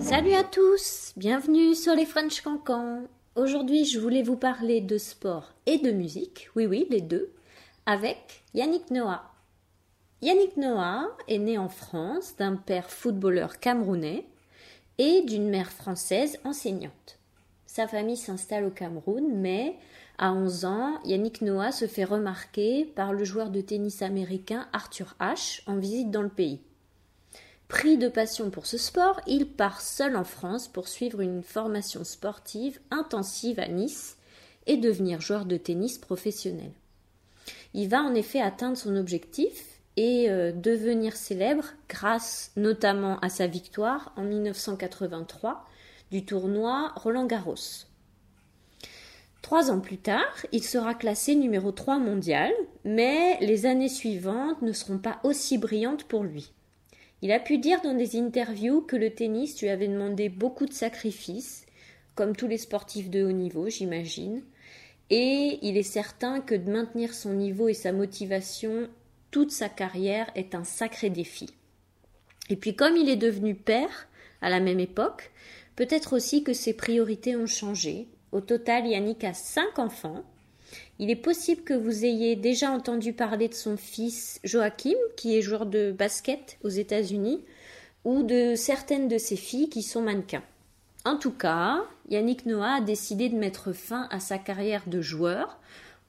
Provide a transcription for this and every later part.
Salut à tous, bienvenue sur les French Cancans. Aujourd'hui, je voulais vous parler de sport et de musique, oui oui, les deux, avec Yannick Noah. Yannick Noah est né en France d'un père footballeur camerounais et d'une mère française enseignante. Sa famille s'installe au Cameroun, mais à 11 ans, Yannick Noah se fait remarquer par le joueur de tennis américain Arthur Ashe en visite dans le pays. Pris de passion pour ce sport, il part seul en France pour suivre une formation sportive intensive à Nice et devenir joueur de tennis professionnel. Il va en effet atteindre son objectif et euh, devenir célèbre grâce notamment à sa victoire en 1983 du tournoi Roland Garros. Trois ans plus tard, il sera classé numéro 3 mondial, mais les années suivantes ne seront pas aussi brillantes pour lui. Il a pu dire dans des interviews que le tennis lui avait demandé beaucoup de sacrifices, comme tous les sportifs de haut niveau, j'imagine, et il est certain que de maintenir son niveau et sa motivation toute sa carrière est un sacré défi. Et puis comme il est devenu père à la même époque, peut-être aussi que ses priorités ont changé. Au total, Yannick a cinq enfants, il est possible que vous ayez déjà entendu parler de son fils Joachim, qui est joueur de basket aux États-Unis, ou de certaines de ses filles qui sont mannequins. En tout cas, Yannick Noah a décidé de mettre fin à sa carrière de joueur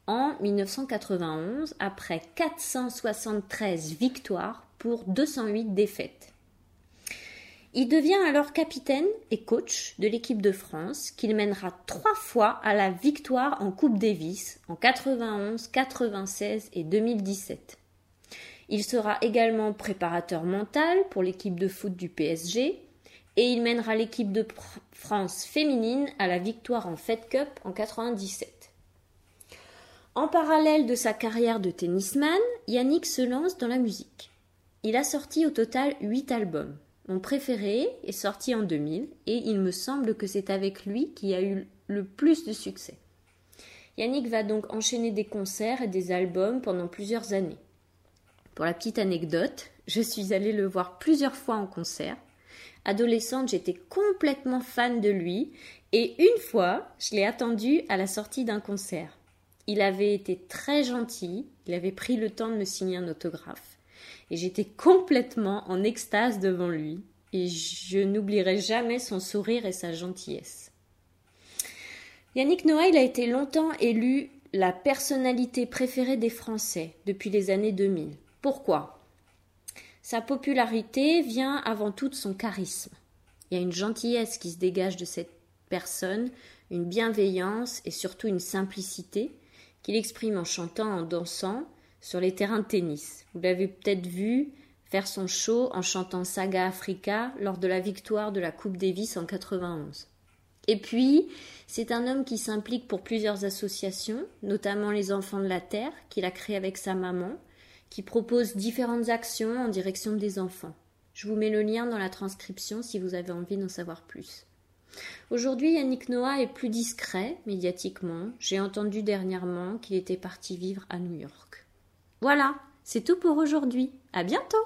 en 1991 après 473 victoires pour 208 défaites. Il devient alors capitaine et coach de l'équipe de France qu'il mènera trois fois à la victoire en Coupe Davis en 91, 96 et 2017. Il sera également préparateur mental pour l'équipe de foot du PSG et il mènera l'équipe de France féminine à la victoire en Fed Cup en 97. En parallèle de sa carrière de tennisman, Yannick se lance dans la musique. Il a sorti au total huit albums. Préféré est sorti en 2000 et il me semble que c'est avec lui qu'il a eu le plus de succès. Yannick va donc enchaîner des concerts et des albums pendant plusieurs années. Pour la petite anecdote, je suis allée le voir plusieurs fois en concert. Adolescente, j'étais complètement fan de lui et une fois, je l'ai attendu à la sortie d'un concert. Il avait été très gentil, il avait pris le temps de me signer un autographe et j'étais complètement en extase devant lui, et je n'oublierai jamais son sourire et sa gentillesse. Yannick Noah, a été longtemps élu la personnalité préférée des Français depuis les années 2000. Pourquoi? Sa popularité vient avant tout de son charisme. Il y a une gentillesse qui se dégage de cette personne, une bienveillance et surtout une simplicité qu'il exprime en chantant, en dansant, sur les terrains de tennis. Vous l'avez peut-être vu faire son show en chantant Saga Africa lors de la victoire de la Coupe Davis en 91. Et puis, c'est un homme qui s'implique pour plusieurs associations, notamment les Enfants de la Terre, qu'il a créé avec sa maman, qui propose différentes actions en direction des enfants. Je vous mets le lien dans la transcription si vous avez envie d'en savoir plus. Aujourd'hui, Yannick Noah est plus discret médiatiquement. J'ai entendu dernièrement qu'il était parti vivre à New York. Voilà, c'est tout pour aujourd'hui. À bientôt!